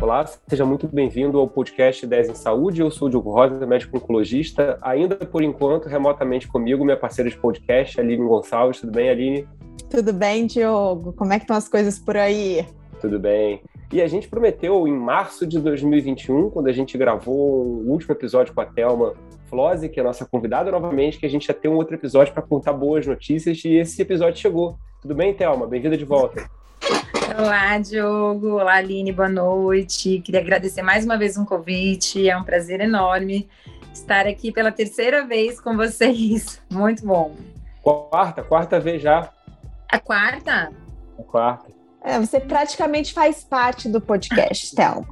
Olá, seja muito bem-vindo ao podcast 10 em Saúde. Eu sou o Diogo Rosa, médico oncologista. Ainda por enquanto, remotamente comigo, minha parceira de podcast, Aline Gonçalves. Tudo bem, Aline? Tudo bem, Diogo? Como é que estão as coisas por aí? Tudo bem. E a gente prometeu em março de 2021, quando a gente gravou o último episódio com a Thelma Flose, que é a nossa convidada novamente, que a gente ia ter um outro episódio para contar boas notícias e esse episódio chegou. Tudo bem, Thelma? Bem-vinda de volta. Olá, Diogo. Olá, Aline. Boa noite. Queria agradecer mais uma vez um convite. É um prazer enorme estar aqui pela terceira vez com vocês. Muito bom. Quarta, quarta vez já. A quarta? A quarta. É, você praticamente faz parte do podcast, Thelma.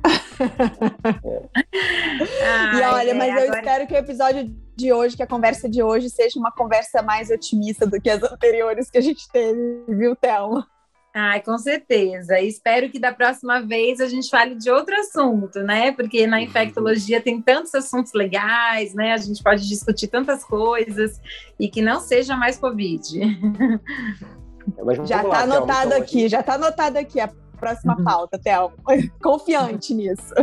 É. e olha, é, mas eu agora... espero que o episódio de hoje, que a conversa de hoje, seja uma conversa mais otimista do que as anteriores que a gente teve, viu, Thelma? Ai, com certeza. Espero que da próxima vez a gente fale de outro assunto, né? Porque na uhum. infectologia tem tantos assuntos legais, né? A gente pode discutir tantas coisas e que não seja mais Covid. já está anotado então, aqui, já está anotado aqui a próxima uhum. pauta, Théo. Confiante nisso.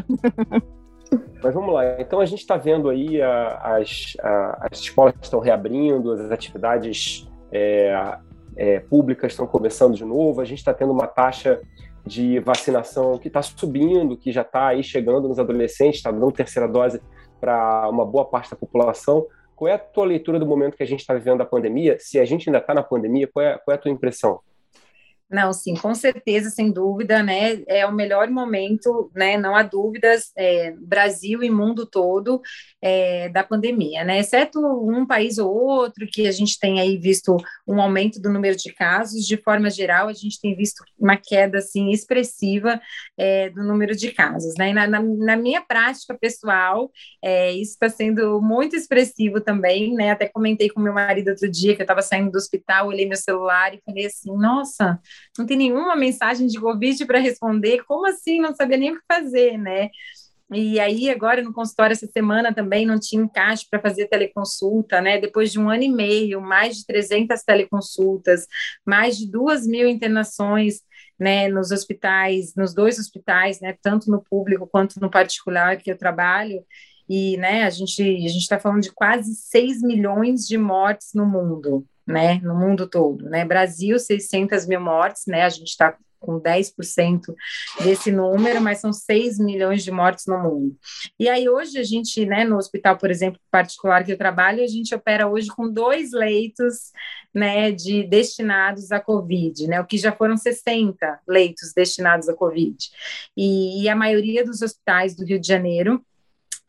Mas vamos lá. Então a gente está vendo aí a, as, a, as escolas estão reabrindo, as atividades é, é, públicas estão começando de novo, a gente está tendo uma taxa de vacinação que está subindo, que já está aí chegando nos adolescentes, está dando terceira dose para uma boa parte da população. Qual é a tua leitura do momento que a gente está vivendo a pandemia? Se a gente ainda está na pandemia, qual é, qual é a tua impressão? Não, sim, com certeza, sem dúvida, né? É o melhor momento, né? Não há dúvidas, é, Brasil e mundo todo é, da pandemia, né? Exceto um país ou outro que a gente tem aí visto um aumento do número de casos, de forma geral, a gente tem visto uma queda assim expressiva é, do número de casos, né? Na, na, na minha prática pessoal, é, isso está sendo muito expressivo também, né? Até comentei com meu marido outro dia que eu estava saindo do hospital, olhei meu celular e falei assim, nossa não tem nenhuma mensagem de Covid para responder, como assim? Não sabia nem o que fazer, né? E aí, agora no consultório, essa semana também não tinha encaixe para fazer teleconsulta, né? Depois de um ano e meio, mais de 300 teleconsultas, mais de duas mil internações, né? Nos hospitais, nos dois hospitais, né? Tanto no público quanto no particular que eu trabalho. E, né, a gente a gente está falando de quase 6 milhões de mortes no mundo, né, no mundo todo, né, Brasil 600 mil mortes, né, a gente está com 10% desse número, mas são 6 milhões de mortes no mundo. E aí hoje a gente, né, no hospital, por exemplo, particular que eu trabalho, a gente opera hoje com dois leitos, né, de destinados à COVID, né, o que já foram 60 leitos destinados à COVID. E, e a maioria dos hospitais do Rio de Janeiro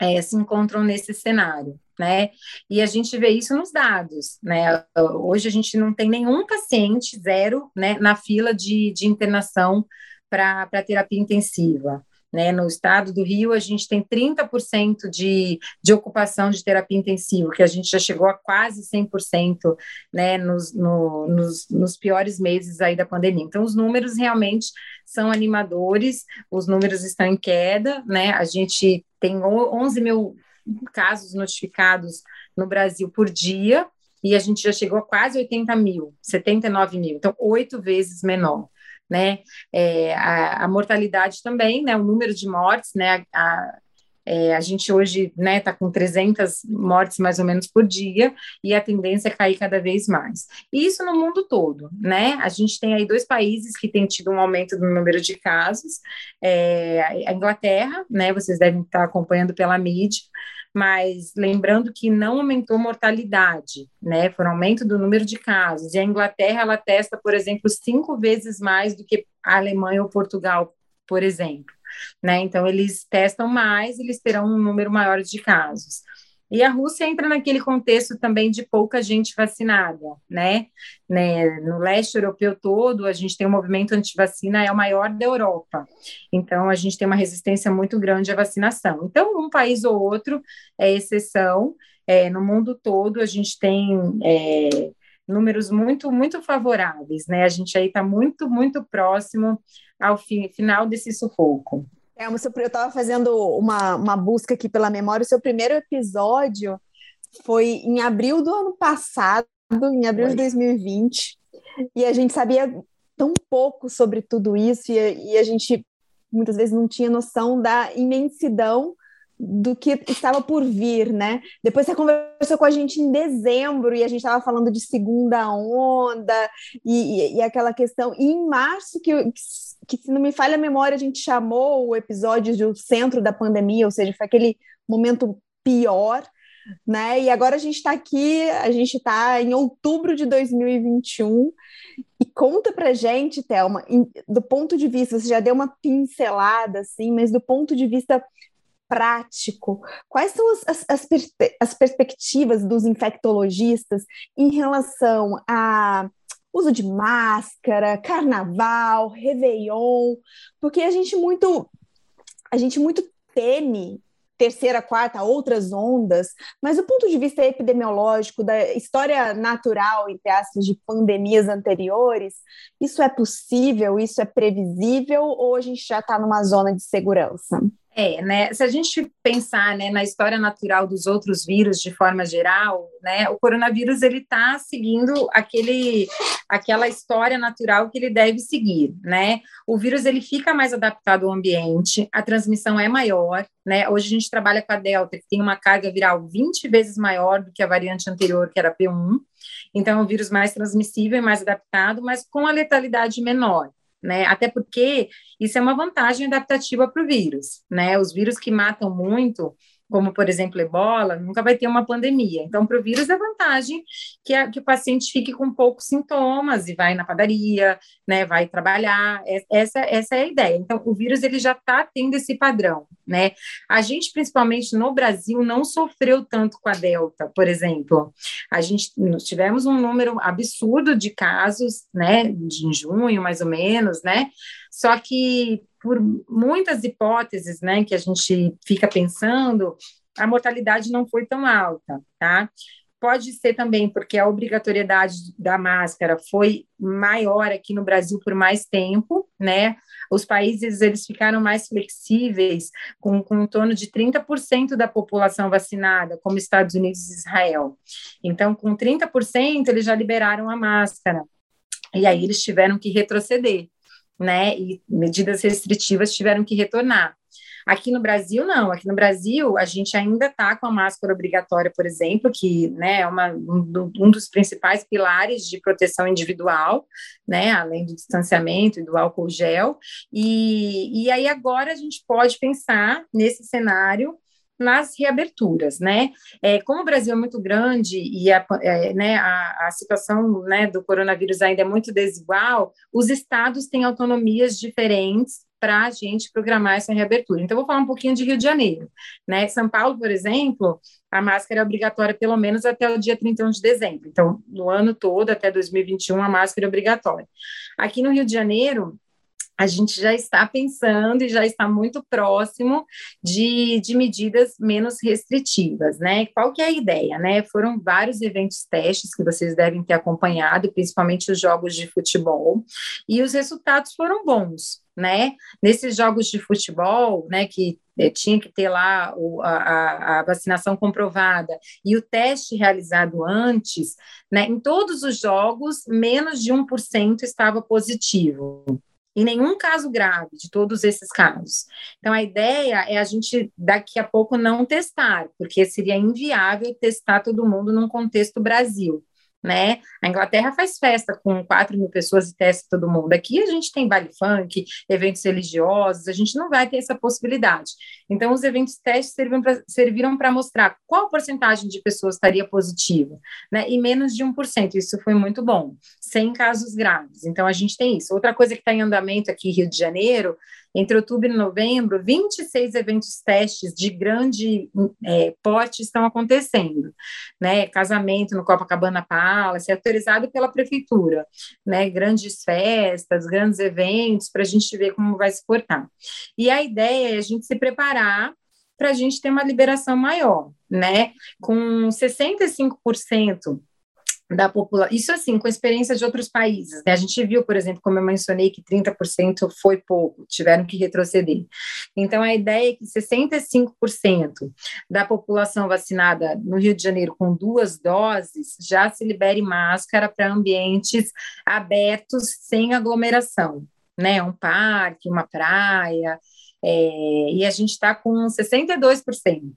é, se encontram nesse cenário. Né? E a gente vê isso nos dados, né? Hoje a gente não tem nenhum paciente, zero, né, na fila de, de internação para terapia intensiva. Né, no estado do Rio, a gente tem 30% de, de ocupação de terapia intensiva, que a gente já chegou a quase 100% né, nos, no, nos, nos piores meses aí da pandemia. Então, os números realmente são animadores, os números estão em queda, né? A gente tem 11 mil casos notificados no Brasil por dia, e a gente já chegou a quase 80 mil, 79 mil, então oito vezes menor. Né? É, a, a, mortalidade também, né? O número de mortes, né? A, é, a gente hoje está né, tá com 300 mortes mais ou menos por dia e a tendência é cair cada vez mais. Isso no mundo todo, né? A gente tem aí dois países que têm tido um aumento do número de casos, é, a Inglaterra, né? Vocês devem estar acompanhando pela mídia, mas lembrando que não aumentou mortalidade, né? Foi um aumento do número de casos. E a Inglaterra, ela testa, por exemplo, cinco vezes mais do que a Alemanha ou Portugal, por exemplo né? Então, eles testam mais, eles terão um número maior de casos. E a Rússia entra naquele contexto também de pouca gente vacinada, né? né? No leste europeu todo, a gente tem um movimento anti-vacina, é o maior da Europa. Então, a gente tem uma resistência muito grande à vacinação. Então, um país ou outro é exceção. É, no mundo todo, a gente tem é, números muito, muito favoráveis, né? A gente aí está muito, muito próximo ao fi, final desse sufoco. É, eu estava fazendo uma, uma busca aqui pela memória. O seu primeiro episódio foi em abril do ano passado, em abril de 2020 e a gente sabia tão pouco sobre tudo isso e, e a gente muitas vezes não tinha noção da imensidão do que estava por vir, né? Depois você conversou com a gente em dezembro e a gente estava falando de segunda onda e, e, e, aquela questão. E em março, que, que, se não me falha a memória, a gente chamou o episódio do centro da pandemia, ou seja, foi aquele momento pior, né? E agora a gente está aqui, a gente está em outubro de 2021 e conta pra gente, Thelma, do ponto de vista, você já deu uma pincelada, assim, mas do ponto de vista prático? Quais são as, as, as perspectivas dos infectologistas em relação a uso de máscara, carnaval, réveillon, porque a gente muito a gente muito teme terceira, quarta, outras ondas, mas do ponto de vista epidemiológico, da história natural, entre aspas, de pandemias anteriores, isso é possível, isso é previsível, ou a gente já está numa zona de segurança? É, né? Se a gente pensar né, na história natural dos outros vírus de forma geral, né, o coronavírus ele está seguindo aquele, aquela história natural que ele deve seguir, né? O vírus ele fica mais adaptado ao ambiente, a transmissão é maior, né? Hoje a gente trabalha com a delta que tem uma carga viral 20 vezes maior do que a variante anterior, que era P1. Então, é um vírus mais transmissível e mais adaptado, mas com a letalidade menor né? Até porque isso é uma vantagem adaptativa para o vírus, né? Os vírus que matam muito, como por exemplo ebola, nunca vai ter uma pandemia. Então, para o vírus é vantagem que, a, que o paciente fique com poucos sintomas e vai na padaria, né, vai trabalhar. Essa, essa é a ideia. Então, o vírus ele já está tendo esse padrão, né? A gente, principalmente no Brasil, não sofreu tanto com a Delta, por exemplo. A gente tivemos um número absurdo de casos, né, de junho, mais ou menos, né? Só que por muitas hipóteses, né, que a gente fica pensando, a mortalidade não foi tão alta, tá? Pode ser também porque a obrigatoriedade da máscara foi maior aqui no Brasil por mais tempo, né? Os países eles ficaram mais flexíveis, com, com em torno de 30% da população vacinada, como Estados Unidos e Israel. Então, com 30%, eles já liberaram a máscara. E aí eles tiveram que retroceder né? E medidas restritivas tiveram que retornar. Aqui no Brasil, não. Aqui no Brasil, a gente ainda está com a máscara obrigatória, por exemplo, que né, é uma, um, dos principais pilares de proteção individual, né, além do distanciamento e do álcool gel. E, e aí agora a gente pode pensar nesse cenário nas reaberturas, né? É, como o Brasil é muito grande e a, é, né, a, a situação né, do coronavírus ainda é muito desigual, os estados têm autonomias diferentes para a gente programar essa reabertura. Então, vou falar um pouquinho de Rio de Janeiro. Né? São Paulo, por exemplo, a máscara é obrigatória pelo menos até o dia 31 de dezembro. Então, no ano todo, até 2021, a máscara é obrigatória. Aqui no Rio de Janeiro, a gente já está pensando e já está muito próximo de, de medidas menos restritivas, né? Qual que é a ideia, né? Foram vários eventos testes que vocês devem ter acompanhado, principalmente os jogos de futebol, e os resultados foram bons, né? Nesses jogos de futebol, né, que é, tinha que ter lá o, a, a, vacinação comprovada e o teste realizado antes, né, em todos os jogos, menos de 1% estava positivo em nenhum caso grave de todos esses casos. Então, a ideia é a gente, daqui a pouco, não testar, porque seria inviável testar todo mundo num contexto Brasil né? A Inglaterra faz festa com 4 mil pessoas e testa todo mundo. Aqui a gente tem baile funk, eventos religiosos, a gente não vai ter essa possibilidade. Então, os eventos testes serviram para mostrar qual porcentagem de pessoas estaria positiva, né? E menos de 1%. Isso foi muito bom, sem casos graves. Então, a gente tem isso. Outra coisa que está em andamento aqui em Rio de Janeiro entre outubro e novembro, 26 eventos testes de grande é, porte estão acontecendo, né? Casamento no Copacabana Palace, autorizado pela prefeitura, né? Grandes festas, grandes eventos, para a gente ver como vai se portar. E a ideia é a gente se preparar para a gente ter uma liberação maior, né? Com 65% da população. Isso assim, com experiência de outros países. Né? A gente viu, por exemplo, como eu mencionei, que 30% foi pouco, tiveram que retroceder. Então, a ideia é que 65% da população vacinada no Rio de Janeiro com duas doses já se libere máscara para ambientes abertos sem aglomeração. Né, um parque, uma praia, é, e a gente está com 62%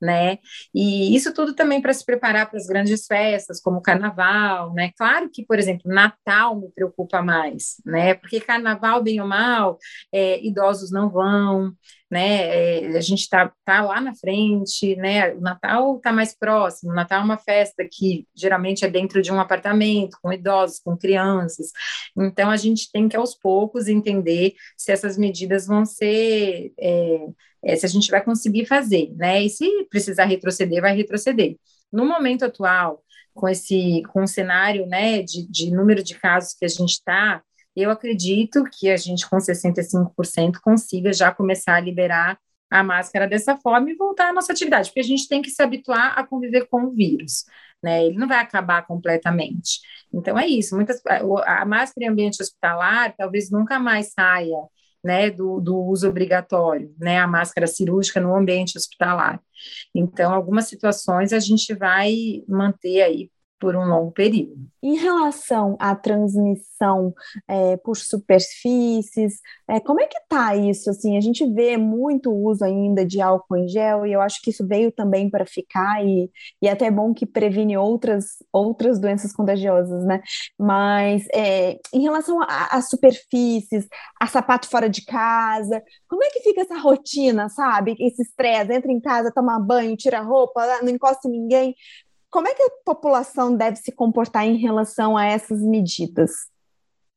né? E isso tudo também para se preparar para as grandes festas, como o carnaval, né? Claro que, por exemplo, Natal me preocupa mais, né? Porque carnaval, bem ou mal, é, idosos não vão, né? É, a gente está tá lá na frente, né? O Natal está mais próximo. O Natal é uma festa que geralmente é dentro de um apartamento, com idosos, com crianças. Então a gente tem que aos poucos entender se essas medidas vão ser é, é, se a gente vai conseguir fazer, né? E se precisar retroceder, vai retroceder. No momento atual, com esse com o cenário, né, de, de número de casos que a gente está, eu acredito que a gente com 65% consiga já começar a liberar a máscara dessa forma e voltar à nossa atividade, porque a gente tem que se habituar a conviver com o vírus, né? Ele não vai acabar completamente. Então é isso. Muitas a máscara em ambiente hospitalar talvez nunca mais saia né, do, do, uso obrigatório, né, a máscara cirúrgica no ambiente hospitalar. Então, algumas situações a gente vai manter aí por um longo período. Em relação à transmissão é, por superfícies, é, como é que está isso? Assim, a gente vê muito uso ainda de álcool em gel e eu acho que isso veio também para ficar e, e é até bom que previne outras, outras doenças contagiosas, né? Mas é, em relação a superfícies, a sapato fora de casa, como é que fica essa rotina, sabe? Esse estresse, entra em casa, toma banho, tira roupa, não encosta em ninguém. Como é que a população deve se comportar em relação a essas medidas?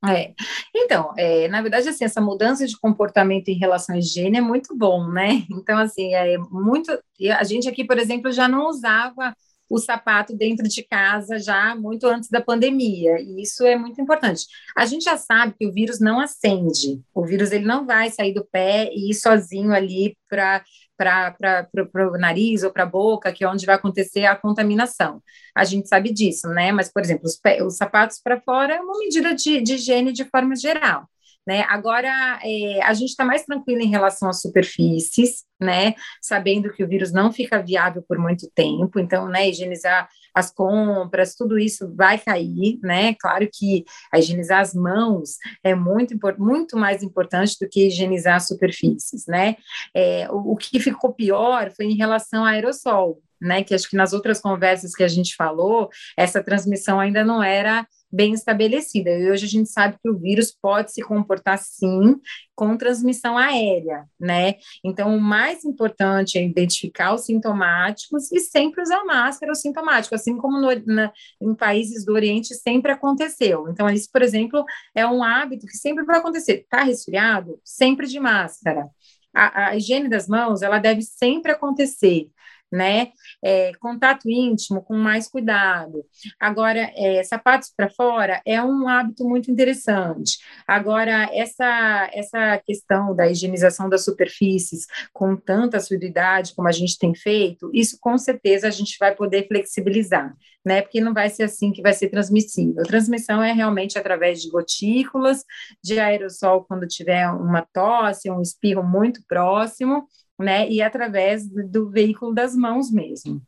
É. Então, é, na verdade, assim, essa mudança de comportamento em relação à higiene é muito bom, né? Então, assim, é muito. A gente aqui, por exemplo, já não usava o sapato dentro de casa já muito antes da pandemia, e isso é muito importante. A gente já sabe que o vírus não acende, o vírus ele não vai sair do pé e ir sozinho ali para para o nariz ou para a boca, que é onde vai acontecer a contaminação. A gente sabe disso, né? Mas, por exemplo, os, pé, os sapatos para fora é uma medida de, de higiene de forma geral. Né? Agora, é, a gente está mais tranquilo em relação às superfícies, né? Sabendo que o vírus não fica viável por muito tempo, então, né, higienizar as compras, tudo isso vai cair, né? Claro que higienizar as mãos é muito, muito mais importante do que higienizar as superfícies, né? É, o, o que ficou pior foi em relação ao aerossol, né? Que acho que nas outras conversas que a gente falou, essa transmissão ainda não era bem estabelecida. E hoje a gente sabe que o vírus pode se comportar sim com transmissão aérea, né? Então, o mais importante é identificar os sintomáticos e sempre usar máscara os sintomáticos, assim como no, na, em países do Oriente sempre aconteceu. Então, isso, por exemplo, é um hábito que sempre vai acontecer. Está resfriado? Sempre de máscara. A, a, higiene das mãos, ela deve sempre acontecer né? É, contato íntimo com mais cuidado. Agora, é, sapatos para fora é um hábito muito interessante. Agora, essa, essa questão da higienização das superfícies com tanta assiduidade como a gente tem feito, isso com certeza a gente vai poder flexibilizar, né? Porque não vai ser assim que vai ser transmissível. A transmissão é realmente através de gotículas, de aerossol quando tiver uma tosse, um espirro muito próximo, né? E através do veículo das mãos mesmo.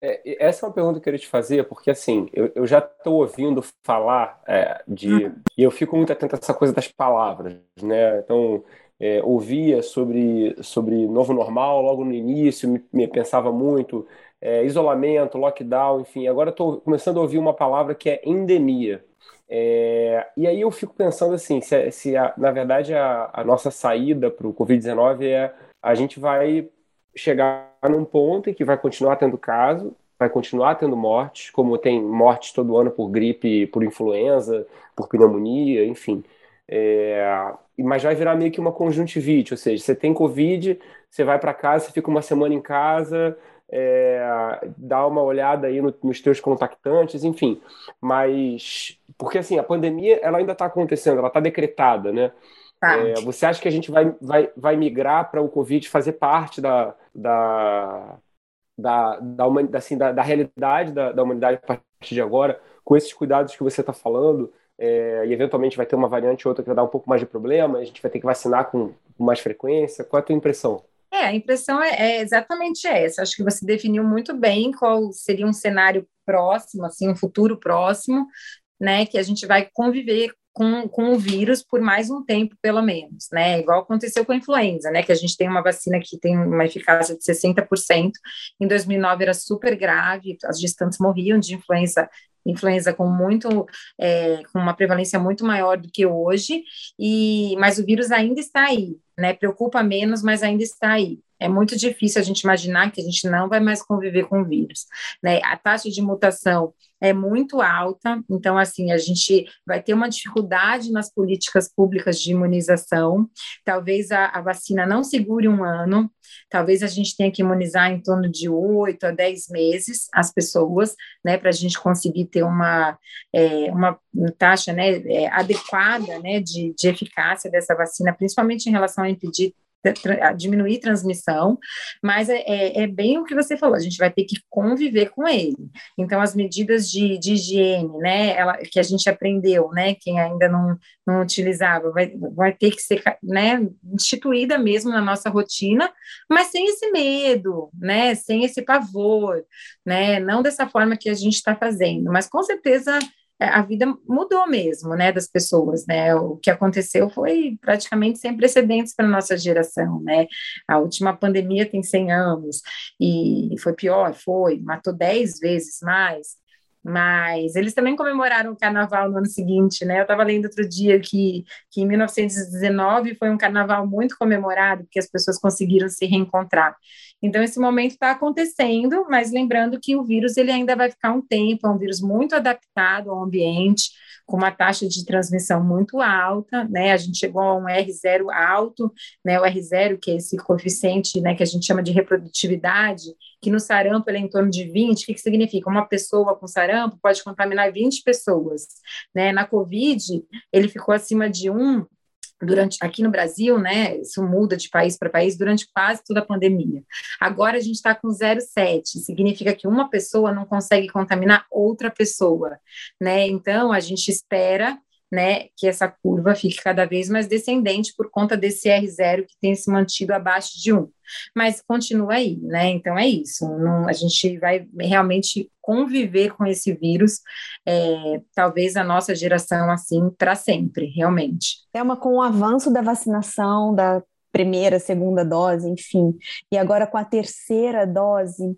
É, essa é uma pergunta que eu queria te fazer, porque assim, eu, eu já estou ouvindo falar é, de. Uhum. E eu fico muito atento a essa coisa das palavras, né? Então, é, ouvia sobre, sobre novo normal logo no início, me, me pensava muito, é, isolamento, lockdown, enfim. Agora estou começando a ouvir uma palavra que é endemia. É, e aí eu fico pensando assim, se, se a, na verdade a, a nossa saída para o Covid-19 é a gente vai chegar num ponto em que vai continuar tendo caso, vai continuar tendo mortes, como tem mortes todo ano por gripe, por influenza, por pneumonia, enfim. É, mas vai virar meio que uma conjuntivite, ou seja, você tem Covid, você vai para casa, você fica uma semana em casa, é, dá uma olhada aí no, nos teus contactantes, enfim. Mas, porque assim, a pandemia ela ainda está acontecendo, ela está decretada, né? Tá. É, você acha que a gente vai, vai, vai migrar para o Covid fazer parte da, da, da, da, assim, da, da realidade da, da humanidade a partir de agora? com esses cuidados que você está falando, é, e eventualmente vai ter uma variante ou outra que vai dar um pouco mais de problema, a gente vai ter que vacinar com mais frequência? Qual é a tua impressão? É, a impressão é, é, exatamente essa. Acho que você definiu muito bem qual seria um cenário próximo, assim, um futuro próximo, né, que a gente vai conviver com, com o vírus por mais um tempo, pelo menos, né? Igual aconteceu com a influenza, né? Que a gente tem uma vacina que tem uma eficácia de 60%. Em 2009 era super grave, as gestantes morriam de influenza influenza com muito é, com uma prevalência muito maior do que hoje e mas o vírus ainda está aí né preocupa menos mas ainda está aí é muito difícil a gente imaginar que a gente não vai mais conviver com o vírus né? A taxa de mutação é muito alta, então, assim, a gente vai ter uma dificuldade nas políticas públicas de imunização, talvez a, a vacina não segure um ano, talvez a gente tenha que imunizar em torno de oito a dez meses as pessoas, né, para a gente conseguir ter uma, é, uma taxa né, é, adequada né, de, de eficácia dessa vacina, principalmente em relação a impedir diminuir transmissão, mas é, é, é, bem o que você falou, a gente vai ter que conviver com ele. Então, as medidas de, de higiene, né, ela, que a gente aprendeu, né, quem ainda não, não utilizava, vai, vai ter que ser, né, instituída mesmo na nossa rotina, mas sem esse medo, né, sem esse pavor, né, não dessa forma que a gente está fazendo, mas com certeza a vida mudou mesmo, né, das pessoas, né, o que aconteceu foi praticamente sem precedentes para nossa geração, né, a última pandemia tem 100 anos, e foi pior, foi, matou 10 vezes mais, mas eles também comemoraram o carnaval no ano seguinte, né? Eu estava lendo outro dia que, que em 1919 foi um carnaval muito comemorado, porque as pessoas conseguiram se reencontrar. Então, esse momento está acontecendo, mas lembrando que o vírus ele ainda vai ficar um tempo, é um vírus muito adaptado ao ambiente, com uma taxa de transmissão muito alta, né? A gente chegou a um R0 alto, né? O R0, que é esse coeficiente, né, que a gente chama de reprodutividade, que no sarampo ele é em torno de 20, o que, que significa? Uma pessoa com sarampo pode contaminar 20 pessoas, né? Na Covid, ele ficou acima de 1, durante aqui no Brasil, né? Isso muda de país para país durante quase toda a pandemia. Agora a gente está com 0,7, significa que uma pessoa não consegue contaminar outra pessoa, né? Então a gente espera né, que essa curva fique cada vez mais descendente por conta desse R0 que tem se mantido abaixo de 1. Mas continua aí, né? Então é isso. Não, a gente vai realmente conviver com esse vírus, é, talvez a nossa geração assim para sempre, realmente. É uma com o avanço da vacinação, da primeira, segunda dose, enfim, e agora com a terceira dose,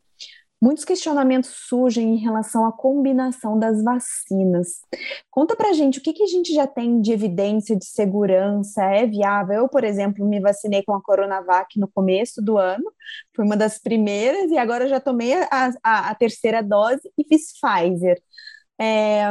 muitos questionamentos surgem em relação à combinação das vacinas. Conta pra gente o que, que a gente já tem de evidência de segurança, é viável? Eu, por exemplo, me vacinei com a Coronavac no começo do ano, fui uma das primeiras, e agora já tomei a, a, a terceira dose e fiz Pfizer. É,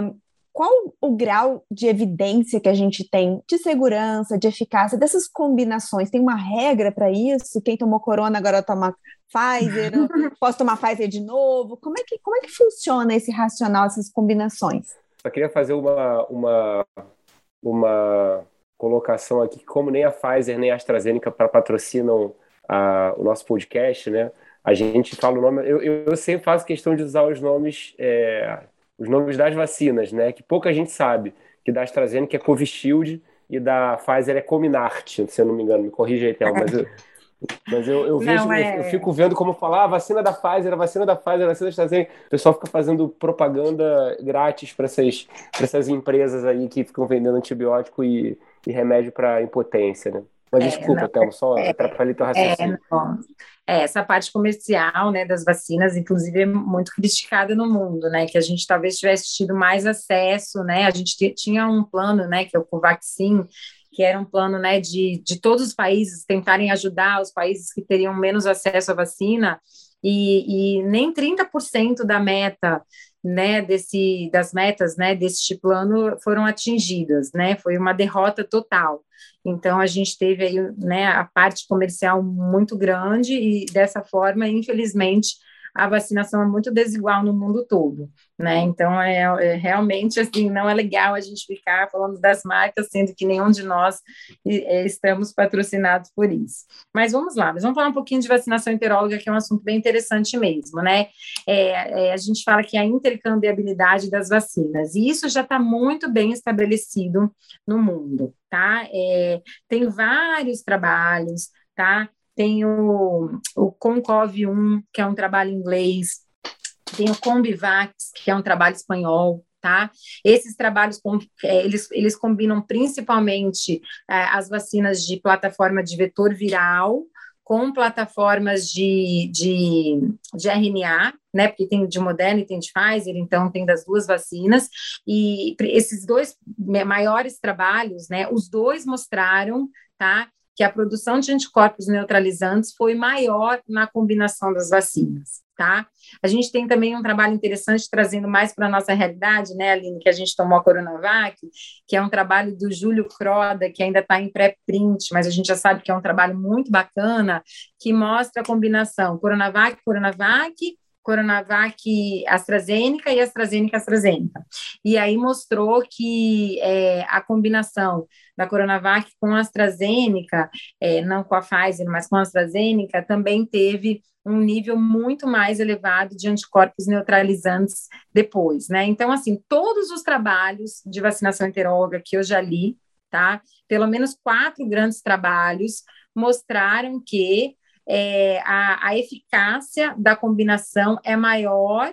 qual o grau de evidência que a gente tem de segurança, de eficácia dessas combinações? Tem uma regra para isso? Quem tomou corona agora toma Pfizer? posso tomar Pfizer de novo? Como é que, como é que funciona esse racional, essas combinações? Só queria fazer uma, uma, uma colocação aqui, como nem a Pfizer nem a AstraZeneca patrocinam a, o nosso podcast, né? A gente fala o nome. Eu, eu, sempre faço questão de usar os nomes é, os nomes das vacinas, né? Que pouca gente sabe. Que da AstraZeneca é Covishield e da Pfizer é Cominart, se eu não me engano. Me corrija aí, Théo, mas eu, mas eu, eu vejo, não, é... eu, fico vendo como falar ah, vacina da Pfizer, vacina da Pfizer, vacina da AstraZeneca. O pessoal fica fazendo propaganda grátis para essas, essas empresas aí que ficam vendendo antibiótico e, e remédio para impotência, né? Mas é, desculpa, Thelma, só é, atrapalhei teu raciocínio. É, é, essa parte comercial né, das vacinas, inclusive, é muito criticada no mundo, né? Que a gente talvez tivesse tido mais acesso, né? A gente tinha um plano, né, que é o Covaxin, que era um plano né, de, de todos os países tentarem ajudar os países que teriam menos acesso à vacina, e, e nem 30% da meta né, desse, das metas né, deste plano foram atingidas, né, foi uma derrota total. Então, a gente teve aí né, a parte comercial muito grande e, dessa forma, infelizmente, a vacinação é muito desigual no mundo todo, né? Então, é, é, realmente, assim, não é legal a gente ficar falando das marcas, sendo que nenhum de nós é, estamos patrocinados por isso. Mas vamos lá, vamos falar um pouquinho de vacinação interóloga, que é um assunto bem interessante mesmo, né? É, é, a gente fala que é a intercambiabilidade das vacinas, e isso já está muito bem estabelecido no mundo, tá? É, tem vários trabalhos, tá? Tem o, o Concov1, que é um trabalho inglês, tem o Combivax, que é um trabalho espanhol, tá? Esses trabalhos, é, eles, eles combinam principalmente é, as vacinas de plataforma de vetor viral com plataformas de, de, de RNA, né? Porque tem de Moderna e tem de Pfizer, então tem das duas vacinas. E esses dois maiores trabalhos, né? Os dois mostraram, tá? Que a produção de anticorpos neutralizantes foi maior na combinação das vacinas, tá? A gente tem também um trabalho interessante trazendo mais para a nossa realidade, né, Aline, que a gente tomou a Coronavac, que é um trabalho do Júlio Croda, que ainda está em pré-print, mas a gente já sabe que é um trabalho muito bacana, que mostra a combinação Coronavac, Coronavac, Coronavac AstraZeneca e AstraZeneca AstraZeneca. E aí mostrou que é, a combinação da Coronavac com a AstraZeneca, é, não com a Pfizer, mas com a AstraZeneca, também teve um nível muito mais elevado de anticorpos neutralizantes depois, né? Então, assim, todos os trabalhos de vacinação heteróloga que eu já li, tá? Pelo menos quatro grandes trabalhos mostraram que é, a, a eficácia da combinação é maior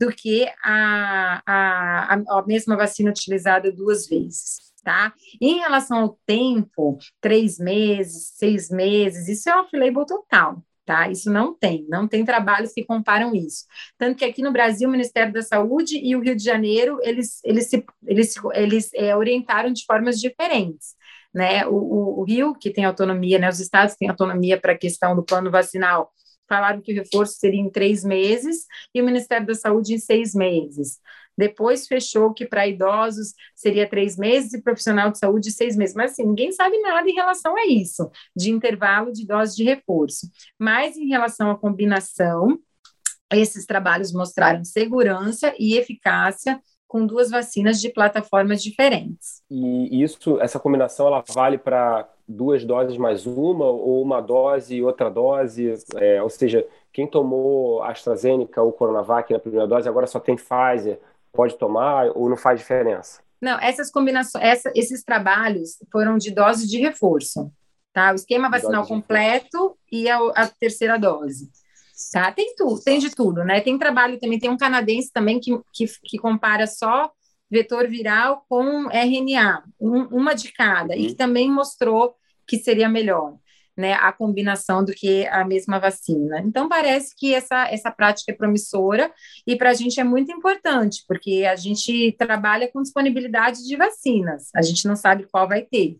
do que a, a, a mesma vacina utilizada duas vezes. Tá? Em relação ao tempo, três meses, seis meses, isso é off-label total, tá? Isso não tem, não tem trabalhos que comparam isso. Tanto que aqui no Brasil, o Ministério da Saúde e o Rio de Janeiro, eles, eles, se, eles, eles é, orientaram de formas diferentes né? O, o, o, Rio, que tem autonomia, né? Os estados têm autonomia para a questão do plano vacinal, falaram que o reforço seria em três meses e o Ministério da Saúde em seis meses. Depois fechou que para idosos seria três meses e profissional de saúde seis meses. Mas assim, ninguém sabe nada em relação a isso, de intervalo de dose de reforço. Mas em relação à combinação, esses trabalhos mostraram segurança e eficácia com duas vacinas de plataformas diferentes. E isso, essa combinação, ela vale para duas doses mais uma, ou uma dose e outra dose? É, ou seja, quem tomou AstraZeneca ou Coronavac na primeira dose, agora só tem Pfizer, pode tomar ou não faz diferença? Não, essas combinações, essa, esses trabalhos foram de dose de reforço, tá? O esquema vacinal completo e a, a terceira dose. Tá? Tem tudo, tem de tudo, né? Tem trabalho também, tem um canadense também que, que, que compara só vetor viral com RNA, um, uma de cada, e que uhum. também mostrou que seria melhor, né, a combinação do que a mesma vacina. Então, parece que essa, essa prática é promissora e para a gente é muito importante, porque a gente trabalha com disponibilidade de vacinas, a gente não sabe qual vai ter.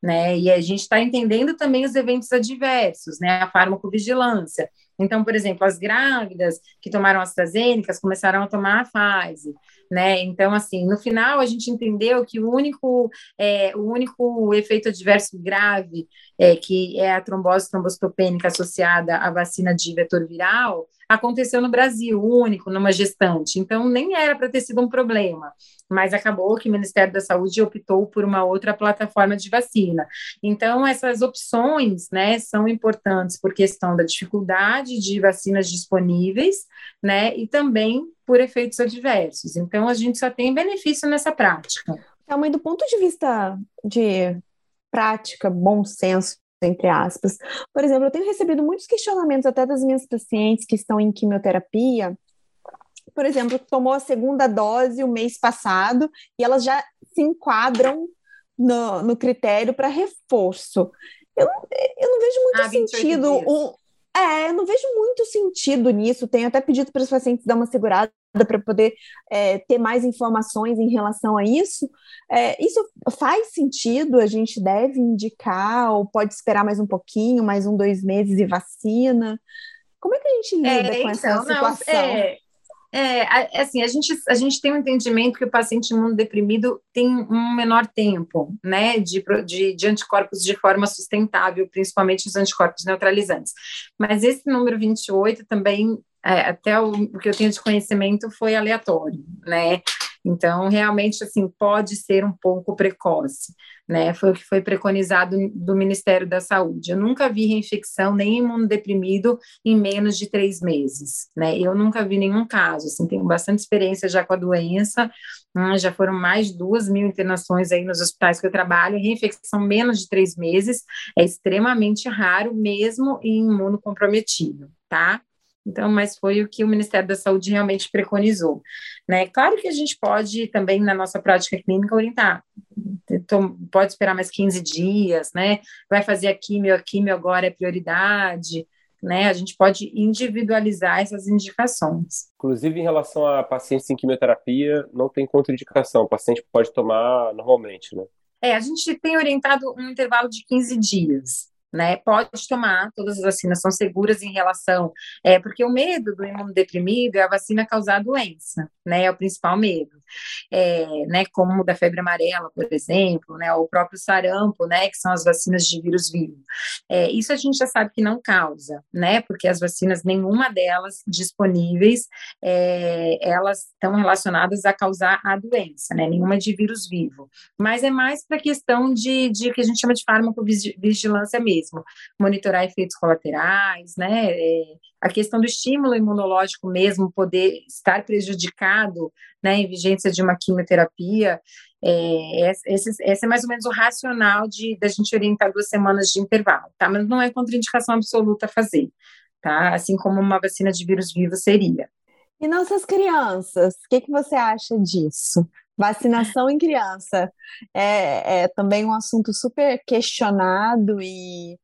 Né, e a gente está entendendo também os eventos adversos, né, a farmacovigilância. Então, por exemplo, as grávidas que tomaram AstraZeneca começaram a tomar a Pfizer, né? Então, assim, no final a gente entendeu que o único, é, o único efeito adverso grave, é, que é a trombose trombocitopênica associada à vacina de vetor viral, aconteceu no Brasil, único, numa gestante. Então, nem era para ter sido um problema, mas acabou que o Ministério da Saúde optou por uma outra plataforma de vacina. Então, essas opções, né, são importantes por questão da dificuldade de vacinas disponíveis, né, e também por efeitos adversos. Então, a gente só tem benefício nessa prática. Tamanho do ponto de vista de prática, bom senso, entre aspas. Por exemplo, eu tenho recebido muitos questionamentos até das minhas pacientes que estão em quimioterapia, por exemplo, tomou a segunda dose o mês passado e elas já se enquadram no, no critério para reforço. Eu, eu não vejo muito ah, sentido. Um, é, eu não vejo muito sentido nisso. Tenho até pedido para os pacientes dar uma segurada para poder é, ter mais informações em relação a isso. É, isso faz sentido? A gente deve indicar ou pode esperar mais um pouquinho, mais um, dois meses e vacina? Como é que a gente lida é, com então, essa situação? Não, é, é, assim, a gente, a gente tem um entendimento que o paciente imunodeprimido tem um menor tempo, né, de, de, de, anticorpos de forma sustentável, principalmente os anticorpos neutralizantes. Mas esse número 28 também é, até o, o que eu tenho de conhecimento foi aleatório, né? Então, realmente, assim, pode ser um pouco precoce, né? Foi o que foi preconizado do Ministério da Saúde. Eu nunca vi reinfecção nem imunodeprimido em menos de três meses, né? Eu nunca vi nenhum caso, assim, tenho bastante experiência já com a doença, hum, já foram mais de duas mil internações aí nos hospitais que eu trabalho, reinfecção menos de três meses é extremamente raro, mesmo em imunocomprometido, tá? Então, mas foi o que o Ministério da Saúde realmente preconizou. Né? Claro que a gente pode também, na nossa prática clínica, orientar. Então, pode esperar mais 15 dias, né? Vai fazer a químio, a químio agora é prioridade, né? A gente pode individualizar essas indicações. Inclusive, em relação a pacientes em quimioterapia, não tem contraindicação, o paciente pode tomar normalmente, né? É, a gente tem orientado um intervalo de 15 dias, né? Pode tomar, todas as vacinas são seguras em relação, é, porque o medo do imunodeprimido é a vacina causar doença, né? É o principal medo, é, né? Como da febre amarela, por exemplo, né? O próprio sarampo, né? Que são as vacinas de vírus vivo. É, isso a gente já sabe que não causa, né? Porque as vacinas, nenhuma delas disponíveis, é, elas estão relacionadas a causar a doença, né? Nenhuma de vírus vivo. Mas é mais para questão de, de que a gente chama de farmacovigilância mesmo mesmo, monitorar efeitos colaterais, né? É, a questão do estímulo imunológico mesmo poder estar prejudicado, né, em vigência de uma quimioterapia, é, esse, esse, é mais ou menos o racional de da gente orientar duas semanas de intervalo, tá? Mas não é contraindicação absoluta fazer, tá? Assim como uma vacina de vírus vivo seria. E nossas crianças, o que, que você acha disso? Vacinação em criança é, é também um assunto super questionado e,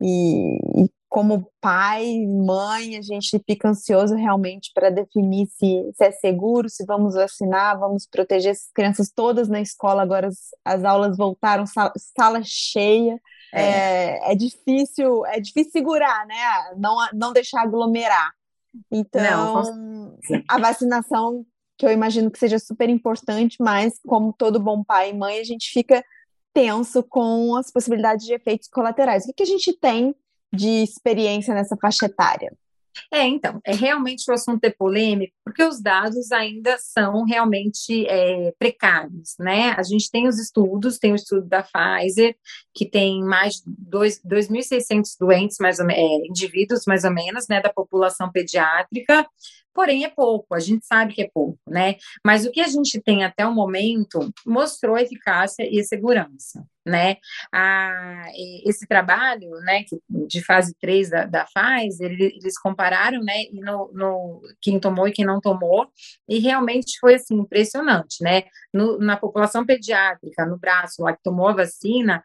e, e como pai, mãe, a gente fica ansioso realmente para definir se, se, é seguro, se vamos vacinar, vamos proteger essas crianças todas na escola. Agora as, as aulas voltaram, sala, sala cheia. É. É, é. difícil, é difícil segurar, né? Não, não deixar aglomerar. Então, não, a vacinação que eu imagino que seja super importante, mas como todo bom pai e mãe, a gente fica tenso com as possibilidades de efeitos colaterais. O que, que a gente tem de experiência nessa faixa etária? É, então, é realmente o assunto é polêmico, porque os dados ainda são realmente é, precários, né? A gente tem os estudos, tem o estudo da Pfizer, que tem mais de 2.600 doentes, mais ou é, indivíduos, mais ou menos, né, da população pediátrica, porém é pouco, a gente sabe que é pouco, né? Mas o que a gente tem até o momento mostrou eficácia e segurança, né? A, esse trabalho, né, de fase 3 da, da Pfizer, eles compararam, né, no, no, quem tomou e quem não tomou, e realmente foi, assim, impressionante, né? No, na população pediátrica, no braço lá que tomou a vacina,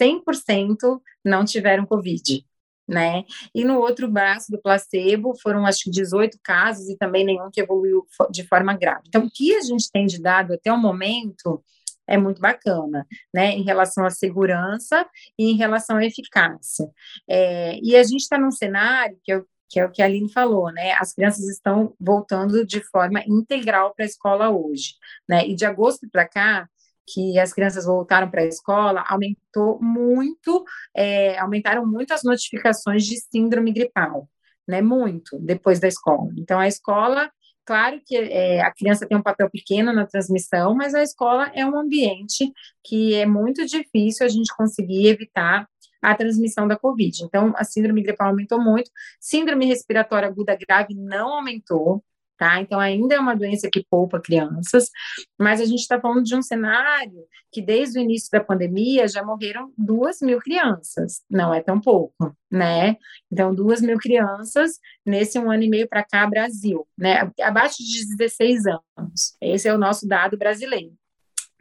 100% não tiveram Covid, né? E no outro braço do placebo foram acho que 18 casos e também nenhum que evoluiu de forma grave. Então, o que a gente tem de dado até o momento é muito bacana, né, em relação à segurança e em relação à eficácia. É, e a gente está num cenário que, eu, que é o que a Aline falou, né, as crianças estão voltando de forma integral para a escola hoje, né, e de agosto para cá, que as crianças voltaram para a escola, aumentou muito, é, aumentaram muito as notificações de síndrome gripal, né? Muito depois da escola. Então a escola, claro que é, a criança tem um papel pequeno na transmissão, mas a escola é um ambiente que é muito difícil a gente conseguir evitar a transmissão da Covid. Então, a síndrome gripal aumentou muito, síndrome respiratória aguda grave não aumentou, tá? Então, ainda é uma doença que poupa crianças, mas a gente está falando de um cenário que, desde o início da pandemia, já morreram duas mil crianças, não é tão pouco, né? Então, duas mil crianças nesse um ano e meio para cá, Brasil, né? Abaixo de 16 anos. Esse é o nosso dado brasileiro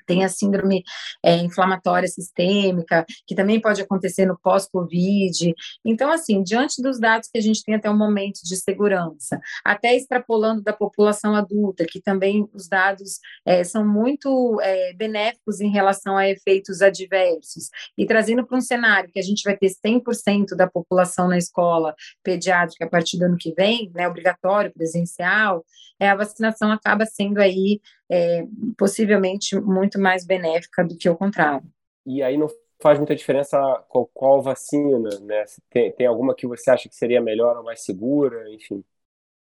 tem a síndrome é, inflamatória sistêmica, que também pode acontecer no pós-Covid. Então, assim, diante dos dados que a gente tem até o momento de segurança, até extrapolando da população adulta, que também os dados é, são muito é, benéficos em relação a efeitos adversos, e trazendo para um cenário que a gente vai ter 100% da população na escola pediátrica a partir do ano que vem, né, obrigatório, presencial, é, a vacinação acaba sendo aí é, possivelmente muito mais benéfica do que o contrário. E aí não faz muita diferença qual, qual vacina, né? Tem, tem alguma que você acha que seria melhor ou mais segura, enfim?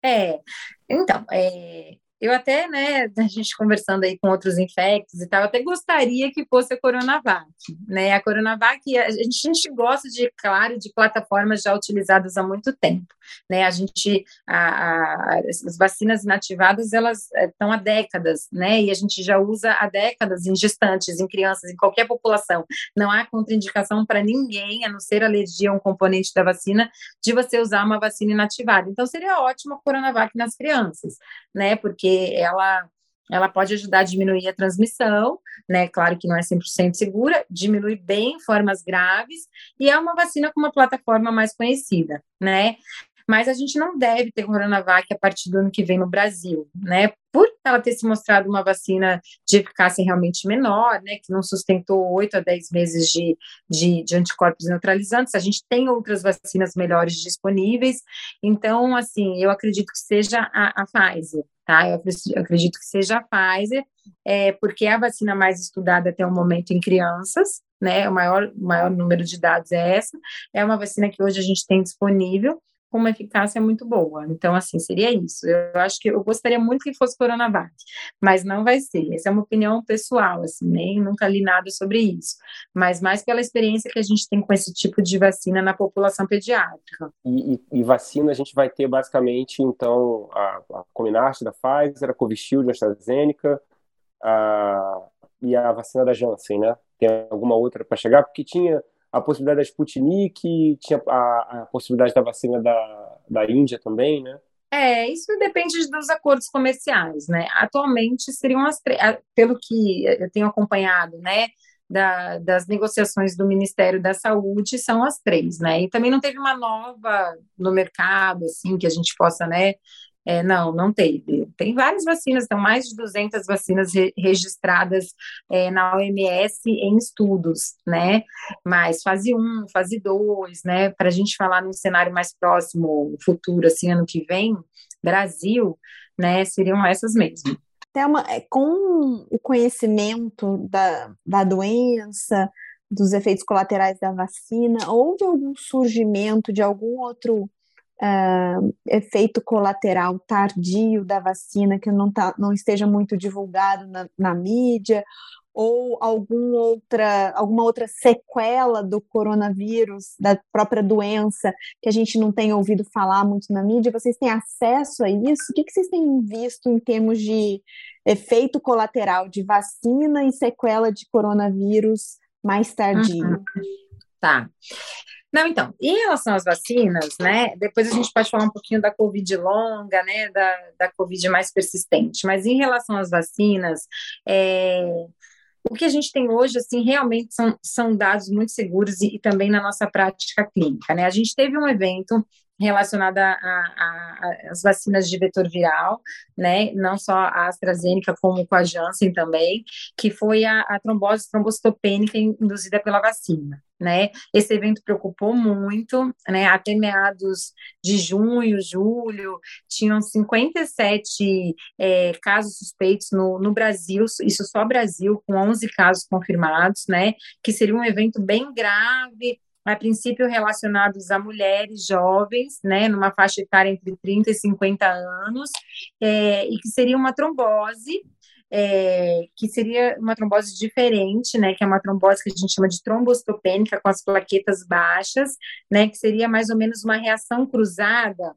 É, então, é, eu até, né, a gente conversando aí com outros infectos e tal, até gostaria que fosse a Coronavac, né? A Coronavac, a gente, a gente gosta de, claro, de plataformas já utilizadas há muito tempo, né? A gente, a, a, as vacinas inativadas, elas eh, estão há décadas, né? E a gente já usa há décadas em gestantes, em crianças, em qualquer população. Não há contraindicação para ninguém, a não ser alergia a um componente da vacina, de você usar uma vacina inativada. Então, seria ótimo a Coronavac nas crianças, né? Porque ela ela pode ajudar a diminuir a transmissão, né? Claro que não é 100% segura, diminui bem formas graves e é uma vacina com uma plataforma mais conhecida, né? Mas a gente não deve ter Coronavac a partir do ano que vem no Brasil, né? Por ela ter se mostrado uma vacina de eficácia realmente menor, né? Que não sustentou 8 a 10 meses de, de, de anticorpos neutralizantes, a gente tem outras vacinas melhores disponíveis. Então, assim, eu acredito que seja a, a Pfizer, tá? Eu acredito que seja a Pfizer, é, porque é a vacina mais estudada até o momento em crianças, né? O maior, maior número de dados é essa. É uma vacina que hoje a gente tem disponível com uma eficácia muito boa. Então, assim, seria isso. Eu acho que eu gostaria muito que fosse Coronavac, mas não vai ser. Essa é uma opinião pessoal, assim, nem nunca li nada sobre isso. Mas mais pela experiência que a gente tem com esse tipo de vacina na população pediátrica. E, e, e vacina a gente vai ter basicamente, então, a, a da Pfizer, a Covishield da AstraZeneca a, e a vacina da Janssen, né? Tem alguma outra para chegar? Porque tinha a possibilidade da Sputnik, tinha a, a possibilidade da vacina da, da Índia também, né? É, isso depende dos acordos comerciais, né? Atualmente seriam as três, pelo que eu tenho acompanhado, né? Da, das negociações do Ministério da Saúde são as três, né? E também não teve uma nova no mercado, assim, que a gente possa, né, é, não, não teve. Tem várias vacinas, então mais de 200 vacinas re registradas é, na OMS em estudos, né? Mas fase 1, fase 2, né? Para a gente falar num cenário mais próximo, futuro, assim, ano que vem, Brasil, né? Seriam essas mesmo. Thelma, é, com o conhecimento da, da doença, dos efeitos colaterais da vacina, houve algum surgimento de algum outro uh, efeito colateral tardio da vacina que não, tá, não esteja muito divulgado na, na mídia, ou algum outra, alguma outra sequela do coronavírus, da própria doença, que a gente não tem ouvido falar muito na mídia, vocês têm acesso a isso? O que, que vocês têm visto em termos de efeito colateral de vacina e sequela de coronavírus mais tardio? Uhum. Tá. Não, então, em relação às vacinas, né, depois a gente pode falar um pouquinho da Covid longa, né, da, da Covid mais persistente, mas em relação às vacinas, é, o que a gente tem hoje, assim, realmente são, são dados muito seguros e, e também na nossa prática clínica, né, a gente teve um evento relacionada às vacinas de vetor viral, né, não só a AstraZeneca, como com a Janssen também, que foi a, a trombose trombocitopênica induzida pela vacina, né, esse evento preocupou muito, né, até meados de junho, julho, tinham 57 é, casos suspeitos no, no Brasil, isso só Brasil, com 11 casos confirmados, né, que seria um evento bem grave, a princípio relacionados a mulheres jovens, né, numa faixa etária entre 30 e 50 anos, é, e que seria uma trombose, é, que seria uma trombose diferente, né, que é uma trombose que a gente chama de trombostopênica, com as plaquetas baixas, né, que seria mais ou menos uma reação cruzada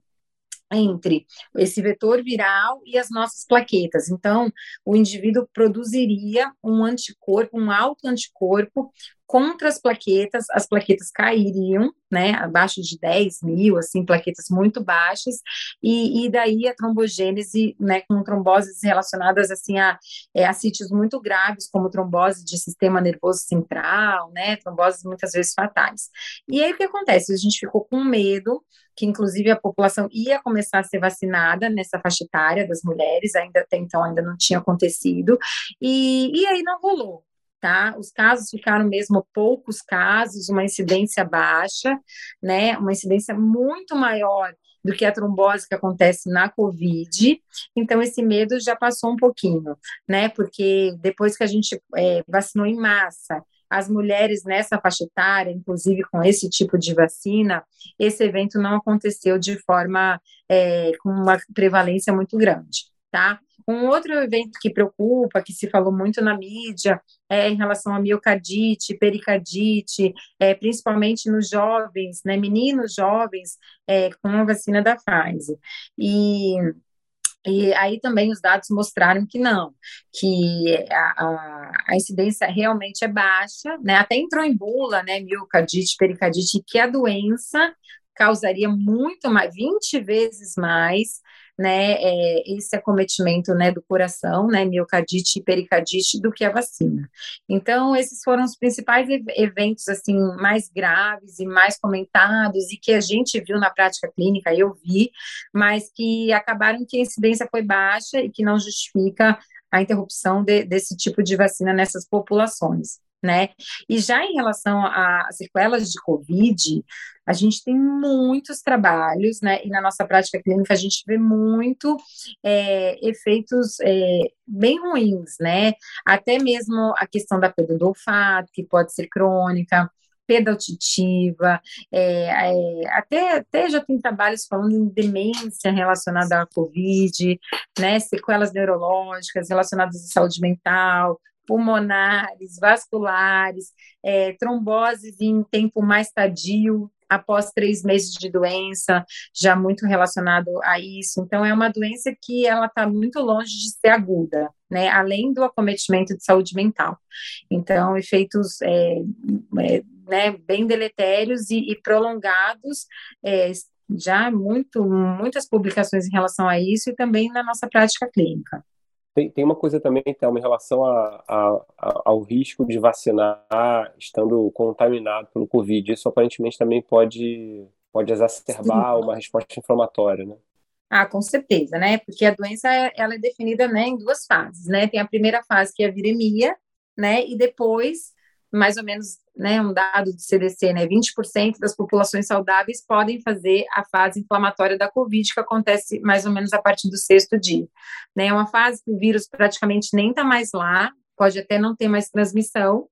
entre esse vetor viral e as nossas plaquetas. Então, o indivíduo produziria um anticorpo, um autoanticorpo contra as plaquetas, as plaquetas cairiam, né, abaixo de 10 mil, assim, plaquetas muito baixas, e, e daí a trombogênese, né, com tromboses relacionadas, assim, a, é, a sítios muito graves, como trombose de sistema nervoso central, né, tromboses muitas vezes fatais. E aí o que acontece? A gente ficou com medo, que inclusive a população ia começar a ser vacinada nessa faixa etária das mulheres, ainda até então ainda não tinha acontecido, e, e aí não rolou, tá? Os casos ficaram mesmo poucos casos, uma incidência baixa, né? Uma incidência muito maior do que a trombose que acontece na COVID. Então, esse medo já passou um pouquinho, né? Porque depois que a gente é, vacinou em massa, as mulheres nessa faixa etária, inclusive com esse tipo de vacina, esse evento não aconteceu de forma é, com uma prevalência muito grande, tá? Um outro evento que preocupa, que se falou muito na mídia, é em relação a miocardite, pericardite, é, principalmente nos jovens, né, meninos jovens é, com a vacina da Pfizer. E e aí também os dados mostraram que não, que a, a, a, incidência realmente é baixa, né? Até entrou em bula, né? Miocardite, pericardite, que a doença causaria muito mais, 20 vezes mais né, é, esse acometimento, né, do coração, né, miocardite e pericardite, do que a vacina. Então, esses foram os principais eventos, assim, mais graves e mais comentados e que a gente viu na prática clínica, eu vi, mas que acabaram que a incidência foi baixa e que não justifica a interrupção de, desse tipo de vacina nessas populações né? E já em relação às sequelas de Covid, a gente tem muitos trabalhos, né? E na nossa prática clínica a gente vê muito é, efeitos é, bem ruins, né? Até mesmo a questão da perda do olfato, que pode ser crônica, perda auditiva, é, é, até, até já tem trabalhos falando em demência relacionada à Covid, né, sequelas neurológicas relacionadas à saúde mental, pulmonares, vasculares, é, tromboses em tempo mais tardio, após três meses de doença, já muito relacionado a isso. Então, é uma doença que ela está muito longe de ser aguda, né? Além do acometimento de saúde mental. Então, efeitos é, é, né, bem deletérios e, e prolongados. É, já muito, muitas publicações em relação a isso e também na nossa prática clínica. Tem, tem uma coisa também, Thelma, em relação a, a, a, ao risco de vacinar estando contaminado pelo Covid. Isso aparentemente também pode, pode exacerbar Sim. uma resposta inflamatória, né? Ah, com certeza, né? Porque a doença ela é definida né, em duas fases, né? Tem a primeira fase que é a viremia, né? E depois mais ou menos, né, um dado do CDC, né, 20% das populações saudáveis podem fazer a fase inflamatória da COVID, que acontece mais ou menos a partir do sexto dia. Né, é uma fase que o vírus praticamente nem está mais lá, pode até não ter mais transmissão,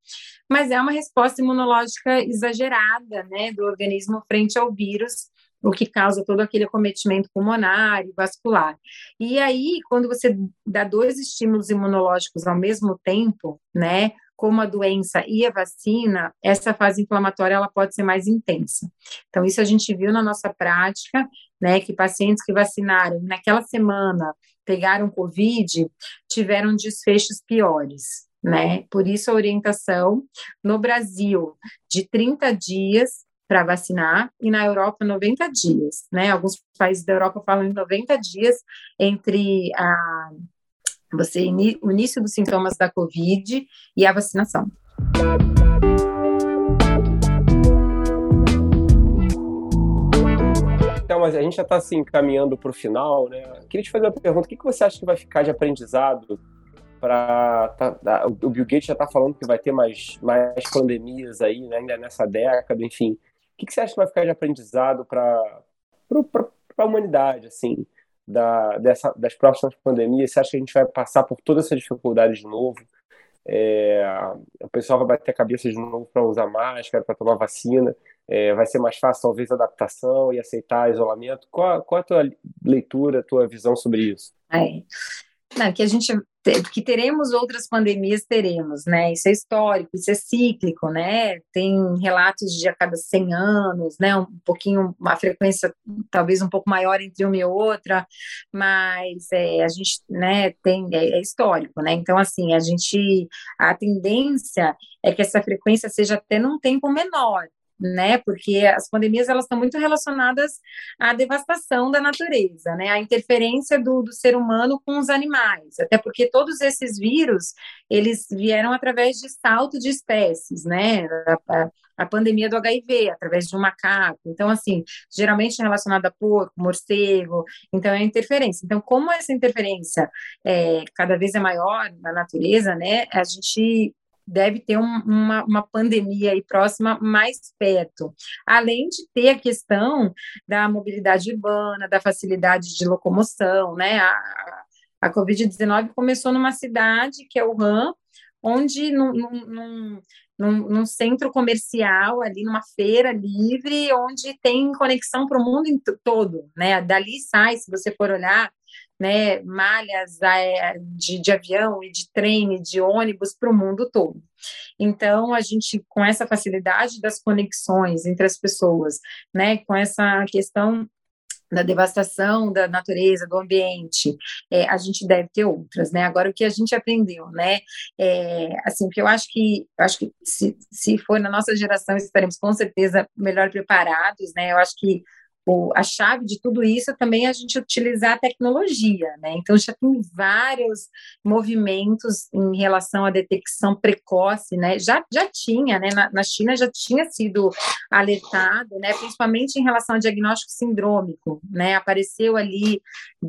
mas é uma resposta imunológica exagerada, né, do organismo frente ao vírus, o que causa todo aquele acometimento pulmonar e vascular. E aí, quando você dá dois estímulos imunológicos ao mesmo tempo, né, como a doença e a vacina, essa fase inflamatória ela pode ser mais intensa. Então, isso a gente viu na nossa prática, né, que pacientes que vacinaram naquela semana pegaram Covid, tiveram desfechos piores, né? Por isso a orientação no Brasil de 30 dias para vacinar e na Europa 90 dias, né? Alguns países da Europa falam em 90 dias entre a você o início dos sintomas da COVID e a vacinação. Então, mas a gente já está assim caminhando para o final, né? Queria te fazer uma pergunta: o que, que você acha que vai ficar de aprendizado para tá, o Bill Gates já está falando que vai ter mais, mais pandemias aí, né, ainda nessa década, enfim. Que, que você acha que vai ficar de aprendizado para a humanidade, assim? da, dessa, das próximas pandemias? Você acha que a gente vai passar por toda essa dificuldade de novo? É, o pessoal vai bater a cabeça de novo para usar máscara, para tomar vacina? É, vai ser mais fácil, talvez, a adaptação e aceitar isolamento? Qual, qual a tua leitura, a tua visão sobre isso? É. Não, que a gente que teremos outras pandemias, teremos, né? Isso é histórico, isso é cíclico, né? Tem relatos de a cada 100 anos, né? Um pouquinho, uma frequência talvez um pouco maior entre uma e outra, mas é, a gente, né, tem, é, é histórico, né? Então, assim, a gente, a tendência é que essa frequência seja até num tempo menor, né? Porque as pandemias elas estão muito relacionadas à devastação da natureza, né? A interferência do, do ser humano com os animais, até porque todos esses vírus eles vieram através de salto de espécies, né? A, a, pandemia do HIV através de um macaco, então assim geralmente relacionada a porco, morcego, então é interferência. Então como essa interferência é, cada vez é maior na natureza, né? A gente deve ter um, uma, uma pandemia aí próxima mais perto, além de ter a questão da mobilidade urbana, da facilidade de locomoção, né? A, a Covid-19 começou numa cidade que é Wuhan, onde num, num, num, num, centro comercial, ali numa feira livre, onde tem conexão para o mundo todo, né? Dali sai, se você for olhar, né, malhas é, de, de avião e de trem e de ônibus para o mundo todo. Então, a gente, com essa facilidade das conexões entre as pessoas, né, com essa questão da devastação da natureza, do ambiente, é, a gente deve ter outras, né? Agora, o que a gente aprendeu, né? É, assim, que eu acho que, eu acho que se, se for na nossa geração, estaremos com certeza melhor preparados, né? Eu acho que o, a chave de tudo isso é também a gente utilizar a tecnologia, né? Então já tem vários movimentos em relação à detecção precoce, né? Já, já tinha, né? Na, na China já tinha sido alertado, né? Principalmente em relação ao diagnóstico sindrômico, né? Apareceu ali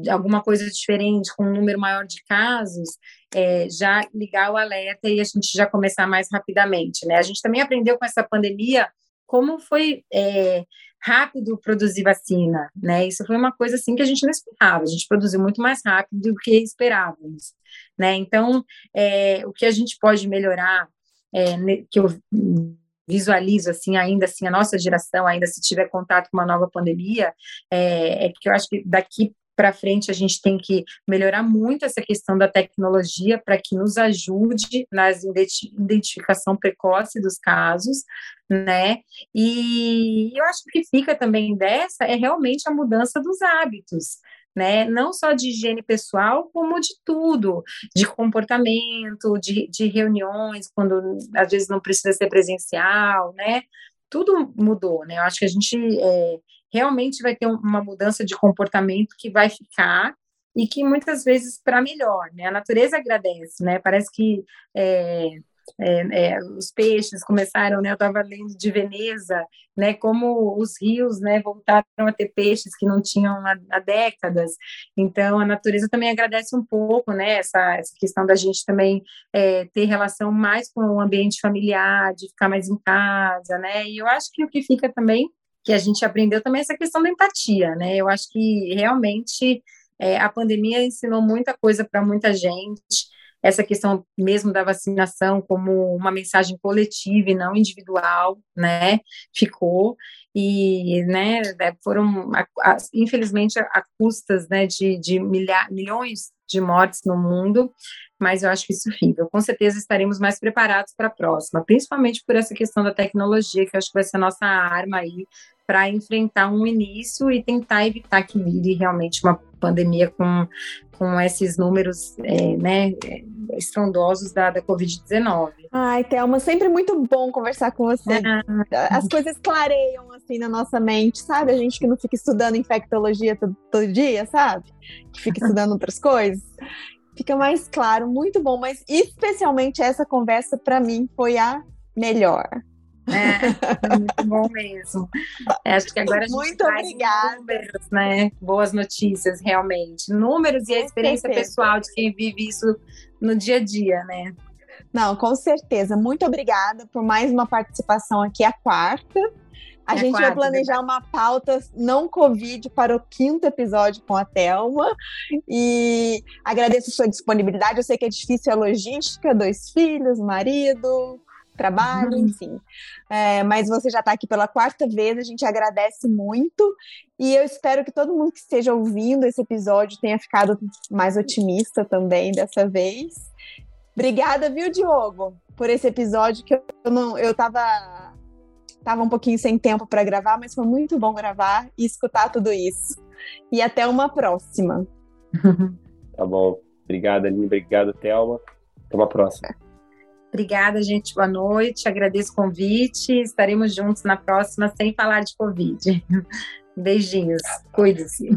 alguma coisa diferente com um número maior de casos, é, já ligar o alerta e a gente já começar mais rapidamente, né? A gente também aprendeu com essa pandemia como foi é, rápido produzir vacina, né? Isso foi uma coisa assim que a gente não esperava. A gente produziu muito mais rápido do que esperávamos, né? Então, é, o que a gente pode melhorar, é, que eu visualizo assim ainda assim a nossa geração ainda se tiver contato com uma nova pandemia é, é que eu acho que daqui para frente a gente tem que melhorar muito essa questão da tecnologia para que nos ajude na identificação precoce dos casos, né? E eu acho que fica também dessa é realmente a mudança dos hábitos. Né? Não só de higiene pessoal, como de tudo, de comportamento, de, de reuniões, quando às vezes não precisa ser presencial, né? Tudo mudou, né? Eu acho que a gente é, realmente vai ter uma mudança de comportamento que vai ficar e que muitas vezes para melhor, né? A natureza agradece, né? Parece que é, é, é, os peixes começaram, né? Eu estava lendo de Veneza, né? Como os rios, né? Voltaram a ter peixes que não tinham há, há décadas. Então a natureza também agradece um pouco, né? Essa, essa questão da gente também é, ter relação mais com o ambiente familiar, de ficar mais em casa, né? E eu acho que o que fica também que a gente aprendeu também essa questão da empatia, né? Eu acho que realmente é, a pandemia ensinou muita coisa para muita gente. Essa questão mesmo da vacinação como uma mensagem coletiva e não individual, né? Ficou e, né? Foram infelizmente a, custas, né? De, de milha, milhões de mortes no mundo, mas eu acho que isso fica. Com certeza estaremos mais preparados para a próxima, principalmente por essa questão da tecnologia, que eu acho que vai ser a nossa arma aí para enfrentar um início e tentar evitar que vire realmente uma pandemia com, com esses números é, né, estrondosos da, da Covid-19. Ai, Thelma, sempre muito bom conversar com você. Ah. As coisas clareiam assim na nossa mente, sabe? A gente que não fica estudando infectologia todo, todo dia, sabe? Que fica estudando outras coisas. Fica mais claro, muito bom, mas especialmente essa conversa para mim foi a melhor. É, muito bom mesmo. É, acho que agora a gente muito obrigada. números, né? Boas notícias, realmente. Números e a experiência pessoal de quem vive isso no dia a dia, né? Não, com certeza. Muito obrigada por mais uma participação aqui, a quarta. A é gente quarta, vai planejar verdade. uma pauta não Covid para o quinto episódio com a Thelma. E agradeço sua disponibilidade. Eu sei que é difícil a logística, dois filhos, marido, trabalho, uhum. enfim. É, mas você já está aqui pela quarta vez, a gente agradece muito e eu espero que todo mundo que esteja ouvindo esse episódio tenha ficado mais otimista também dessa vez. Obrigada, viu, Diogo, por esse episódio que eu não, eu tava, tava um pouquinho sem tempo para gravar, mas foi muito bom gravar e escutar tudo isso. E até uma próxima. Tá bom. Obrigada, Aline. Obrigado, Thelma. Até uma próxima. Obrigada, gente. Boa noite. Agradeço o convite. Estaremos juntos na próxima sem falar de Covid. Beijinhos. Cuide-se.